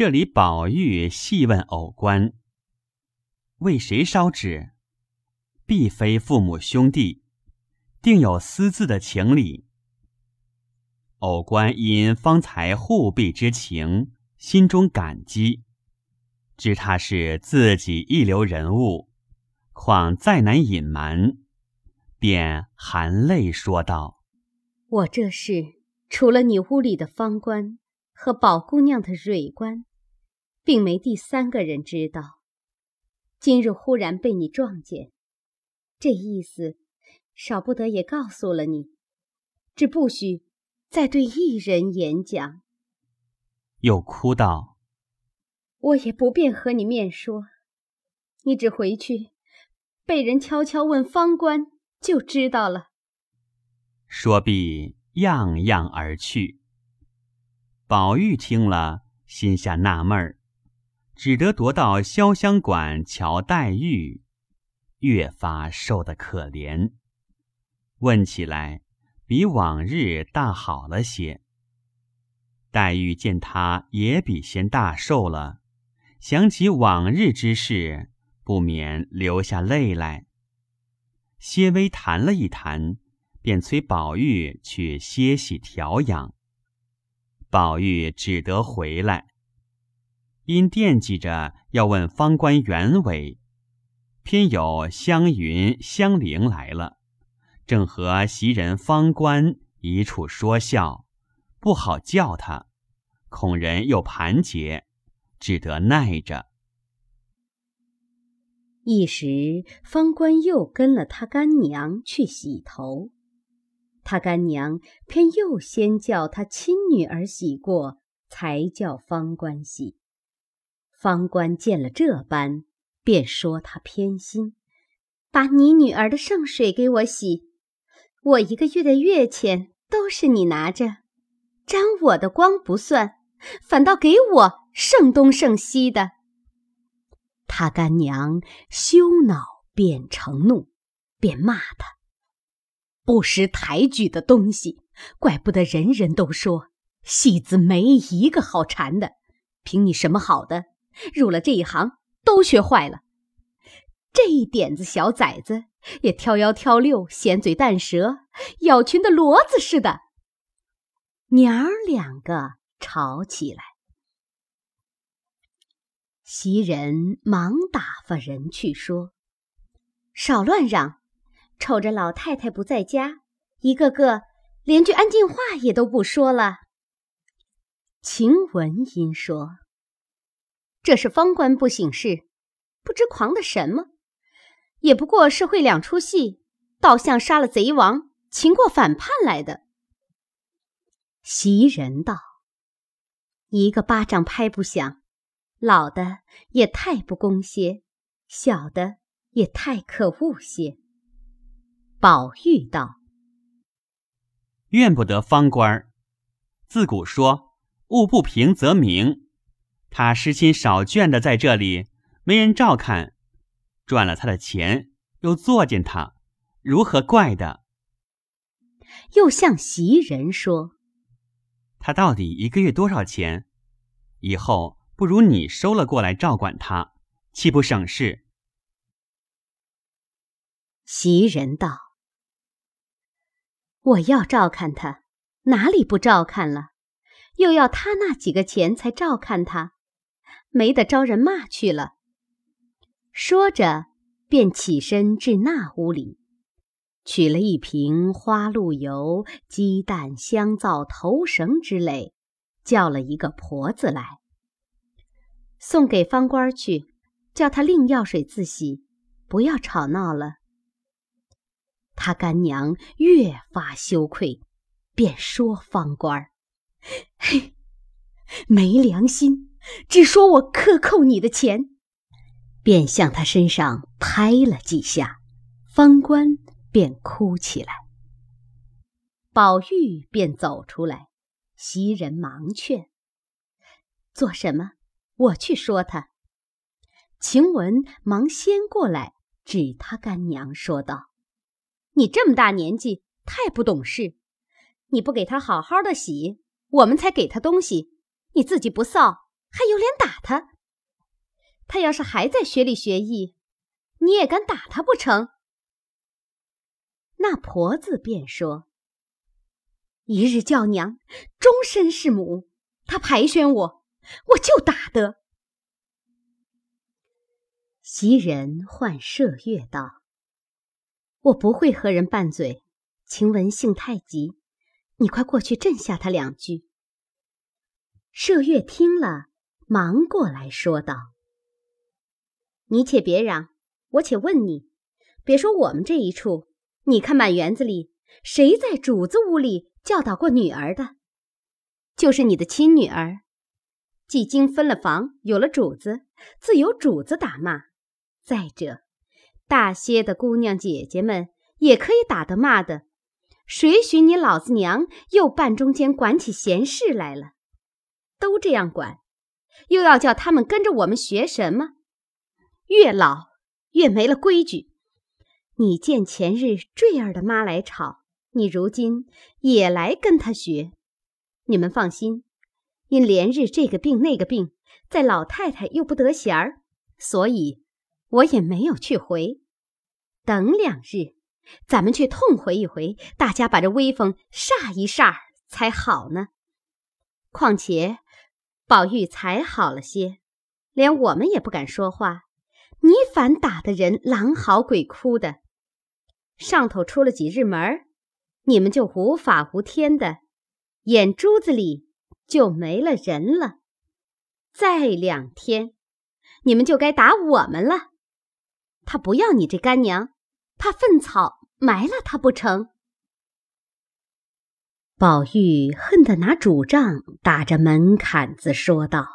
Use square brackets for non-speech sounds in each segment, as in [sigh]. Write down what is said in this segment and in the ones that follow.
这里宝玉细问偶官：“为谁烧纸？必非父母兄弟，定有私自的情理。”偶官因方才护庇之情，心中感激，知他是自己一流人物，况再难隐瞒，便含泪说道：“我这是除了你屋里的方官和宝姑娘的蕊官，并没第三个人知道。今日忽然被你撞见，这意思少不得也告诉了你，只不许。”再对一人演讲，又哭道：“我也不便和你面说，你只回去，被人悄悄问方官，就知道了。”说毕，样样而去。宝玉听了，心下纳闷儿，只得踱到潇湘馆瞧黛玉，越发瘦得可怜。问起来。比往日大好了些。黛玉见他也比先大瘦了，想起往日之事，不免流下泪来。些微谈了一谈，便催宝玉去歇息调养。宝玉只得回来，因惦记着要问方官原委，偏有湘云、香菱来了。正和袭人、方官一处说笑，不好叫他，恐人又盘结，只得耐着。一时方官又跟了他干娘去洗头，他干娘偏又先叫他亲女儿洗过，才叫方官洗。方官见了这般，便说他偏心，把你女儿的圣水给我洗。我一个月的月钱都是你拿着，沾我的光不算，反倒给我剩东剩西的。他干娘羞恼变成怒，便骂他不识抬举的东西，怪不得人人都说戏子没一个好缠的。凭你什么好的，入了这一行都学坏了。这一点子小崽子。也挑幺挑六，闲嘴淡舌，咬群的骡子似的。娘儿两个吵起来，袭人忙打发人去说：“少乱嚷，瞅着老太太不在家，一个个连句安静话也都不说了。”晴雯因说：“这是方官不省事，不知狂的什么。”也不过是会两出戏，倒像杀了贼王、擒过反叛来的。袭人道：“一个巴掌拍不响，老的也太不公些，小的也太可恶些。”宝玉道：“怨不得方官，自古说物不平则鸣，他失亲少倦的在这里，没人照看。”赚了他的钱，又作践他，如何怪的？又向袭人说：“他到底一个月多少钱？以后不如你收了过来照管他，岂不省事？”袭人道：“我要照看他，哪里不照看了？又要他那几个钱才照看他，没得招人骂去了。”说着，便起身至那屋里，取了一瓶花露油、鸡蛋、香皂、头绳之类，叫了一个婆子来，送给方官去，叫他另药水自洗，不要吵闹了。他干娘越发羞愧，便说方官：“ [laughs] 嘿，没良心，只说我克扣你的钱。”便向他身上拍了几下，方官便哭起来。宝玉便走出来，袭人忙劝：“做什么？我去说他。”晴雯忙先过来，指他干娘说道：“你这么大年纪，太不懂事！你不给他好好的洗，我们才给他东西，你自己不臊，还有脸打他？他要是还在学里学艺，你也敢打他不成？”那婆子便说：“一日叫娘，终身是母。他排宣我，我就打得。”袭人唤麝月道：“我不会和人拌嘴，晴雯性太急，你快过去镇下他两句。”麝月听了，忙过来说道：“你且别嚷，我且问你，别说我们这一处。”你看满园子里，谁在主子屋里教导过女儿的？就是你的亲女儿。既经分了房，有了主子，自有主子打骂。再者，大些的姑娘姐姐们也可以打的骂的。谁许你老子娘又半中间管起闲事来了？都这样管，又要叫他们跟着我们学什么？越老越没了规矩。你见前日坠儿的妈来吵，你如今也来跟他学。你们放心，因连日这个病那个病，在老太太又不得闲儿，所以我也没有去回。等两日，咱们去痛回一回，大家把这威风煞一煞才好呢。况且宝玉才好了些，连我们也不敢说话，你反打的人狼嚎鬼哭的。上头出了几日门你们就无法无天的，眼珠子里就没了人了。再两天，你们就该打我们了。他不要你这干娘，怕粪草埋了他不成？宝玉恨得拿拄杖打着门槛子说道：“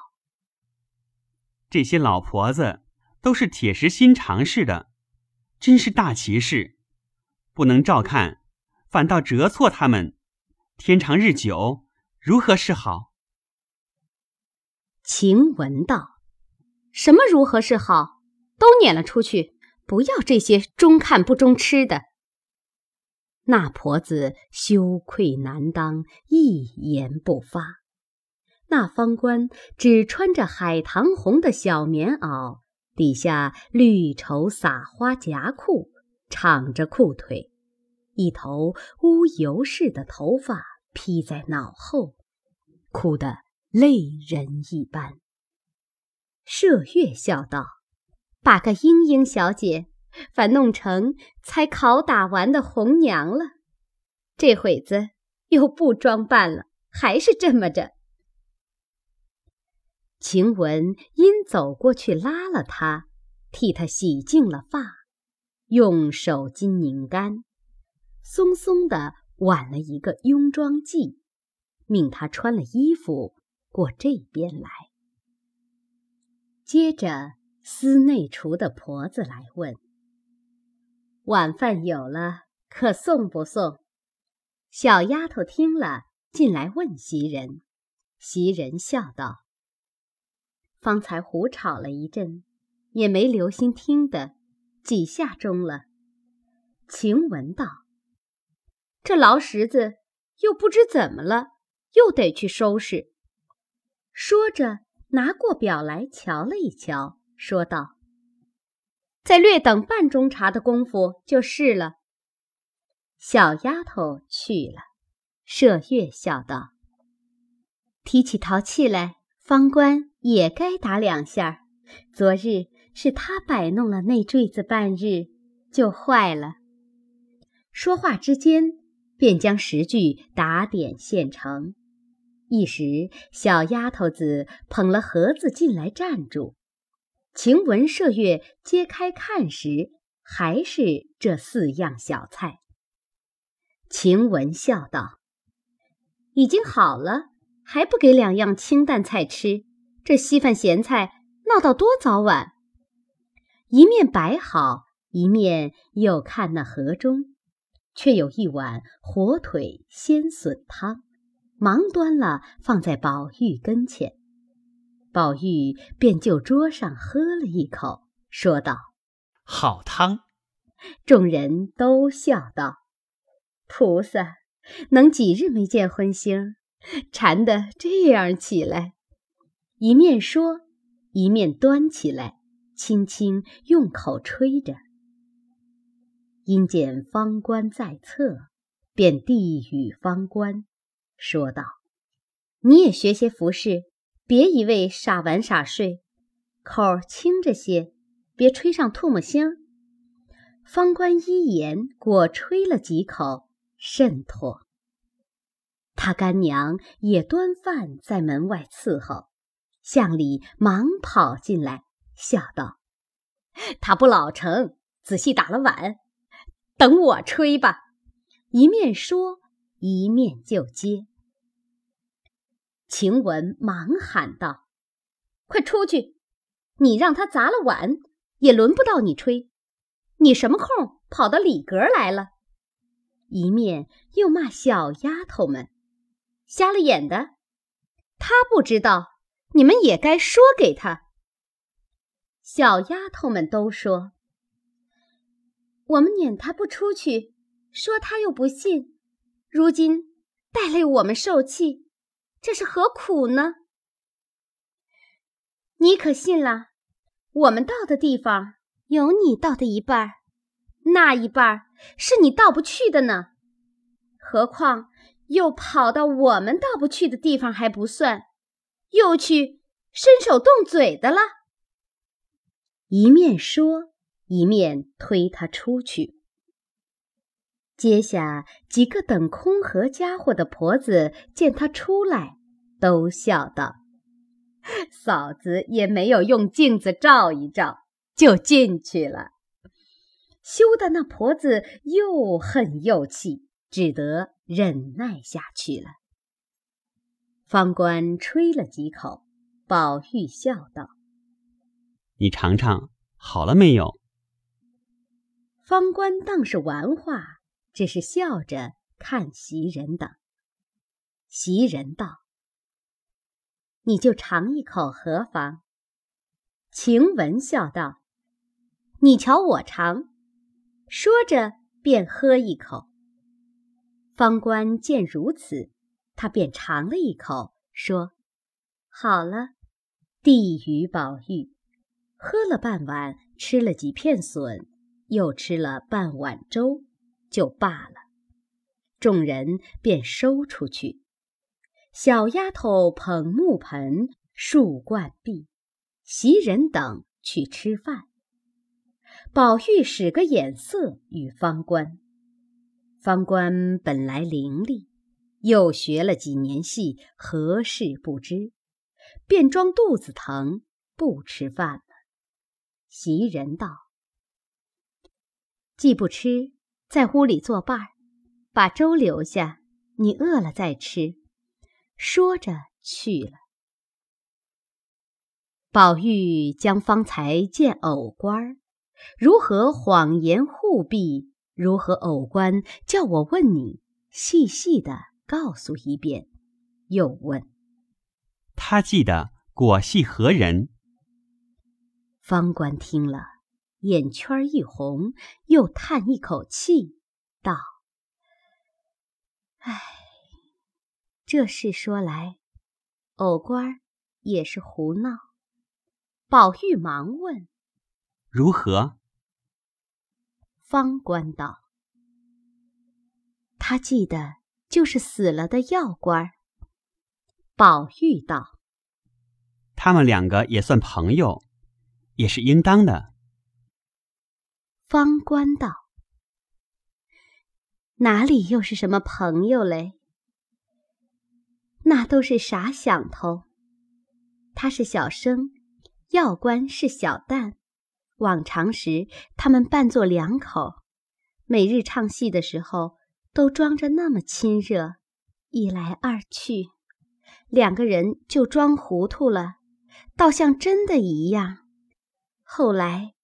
这些老婆子都是铁石心肠似的，真是大奇事。”不能照看，反倒折错他们。天长日久，如何是好？晴雯道：“什么如何是好？都撵了出去，不要这些中看不中吃的。”那婆子羞愧难当，一言不发。那方官只穿着海棠红的小棉袄，底下绿绸撒花夹裤。敞着裤腿，一头乌油似的头发披在脑后，哭得泪人一般。麝月笑道：“把个莺莺小姐，反弄成才拷打完的红娘了。这会子又不装扮了，还是这么着。”晴雯因走过去拉了他，替他洗净了发。用手巾拧干，松松的挽了一个雍妆髻，命他穿了衣服过这边来。接着，司内厨的婆子来问：“晚饭有了，可送不送？”小丫头听了，进来问袭人。袭人笑道：“方才胡吵了一阵，也没留心听的。”几下钟了，晴雯道：“这劳什子又不知怎么了，又得去收拾。”说着，拿过表来瞧了一瞧，说道：“再略等半钟茶的功夫就是了。”小丫头去了，麝月笑道：“提起淘气来，方官也该打两下。昨日。”是他摆弄了那坠子半日，就坏了。说话之间，便将十句打点现成。一时，小丫头子捧了盒子进来站住。晴雯、麝月揭开看时，还是这四样小菜。晴雯笑道：“已经好了，还不给两样清淡菜吃？这稀饭咸菜闹到多早晚？”一面摆好，一面又看那盒中，却有一碗火腿鲜笋汤，忙端了放在宝玉跟前。宝玉便就桌上喝了一口，说道：“好汤。”众人都笑道：“菩萨，能几日没见荤腥，馋得这样起来？”一面说，一面端起来，轻轻用口吹着。因见方官在侧，便递与方官，说道：“你也学些服饰，别一味傻玩傻睡，口轻着些，别吹上唾沫星。”方官一言，果吹了几口，甚妥。他干娘也端饭在门外伺候，向里忙跑进来，笑道：“他不老成，仔细打了碗，等我吹吧。”一面说，一面就接。晴雯忙喊道：“快出去！你让他砸了碗，也轮不到你吹。你什么空跑到里格来了？”一面又骂小丫头们。瞎了眼的，他不知道，你们也该说给他。小丫头们都说：“我们撵他不出去，说他又不信，如今带累我们受气，这是何苦呢？”你可信了？我们到的地方有你到的一半，那一半是你到不去的呢。何况……又跑到我们到不去的地方还不算，又去伸手动嘴的了。一面说，一面推他出去。接下几个等空盒家伙的婆子见他出来，都笑道：“嫂子也没有用镜子照一照，就进去了。”羞得那婆子又恨又气，只得。忍耐下去了。方官吹了几口，宝玉笑道：“你尝尝，好了没有？”方官当是玩话，只是笑着看袭人等。袭人道：“你就尝一口何妨？”晴雯笑道：“你瞧我尝。”说着便喝一口。方官见如此，他便尝了一口，说：“好了。”递与宝玉，喝了半碗，吃了几片笋，又吃了半碗粥，就罢了。众人便收出去。小丫头捧木盆、漱罐壁，袭人等去吃饭。宝玉使个眼色与方官。方官本来伶俐，又学了几年戏，何事不知？便装肚子疼，不吃饭了。袭人道：“既不吃，在屋里作伴儿，把粥留下，你饿了再吃。”说着去了。宝玉将方才见偶官儿如何谎言护庇。如何偶官叫我问你，细细的告诉一遍。又问他记得果系何人？方官听了，眼圈一红，又叹一口气，道：“唉，这事说来，偶官也是胡闹。”宝玉忙问：“如何？”方官道：“他记得就是死了的药官。”宝玉道：“他们两个也算朋友，也是应当的。”方官道：“哪里又是什么朋友嘞？那都是傻想头。他是小生，药官是小旦。”往常时，他们扮作两口，每日唱戏的时候，都装着那么亲热，一来二去，两个人就装糊涂了，倒像真的一样。后来，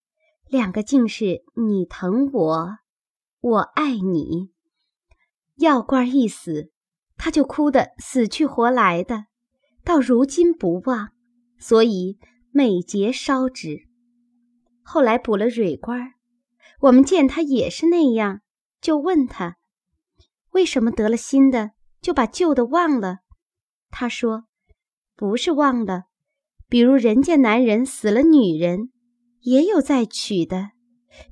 两个竟是你疼我，我爱你。药官一死，他就哭得死去活来的，到如今不忘，所以每节烧纸。后来补了蕊官我们见他也是那样，就问他为什么得了新的就把旧的忘了。他说：“不是忘了，比如人家男人死了女人，也有再娶的，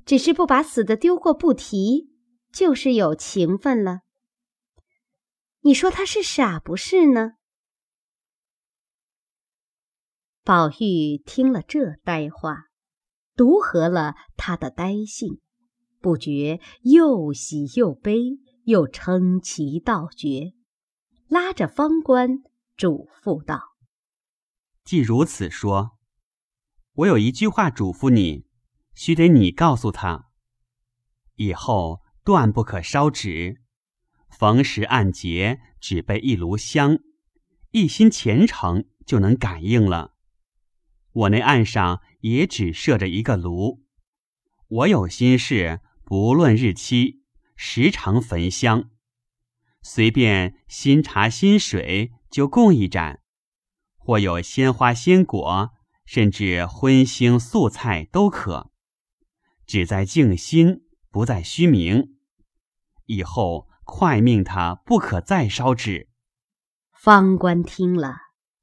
只是不把死的丢过不提，就是有情分了。你说他是傻不是呢？宝玉听了这呆话，独合了他的呆性，不觉又喜又悲，又称奇道绝，拉着方官嘱咐道：“既如此说，我有一句话嘱咐你，须得你告诉他，以后断不可烧纸。”逢时按节，只备一炉香，一心虔诚，就能感应了。我那案上也只设着一个炉，我有心事，不论日期，时常焚香，随便新茶新水就供一盏，或有鲜花鲜果，甚至荤腥素菜都可，只在静心，不在虚名。以后。快命他不可再烧纸。方官听了，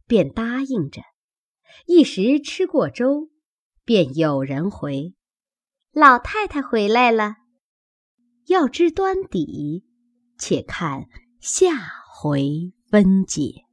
便答应着。一时吃过粥，便有人回：“老太太回来了。”要知端底，且看下回分解。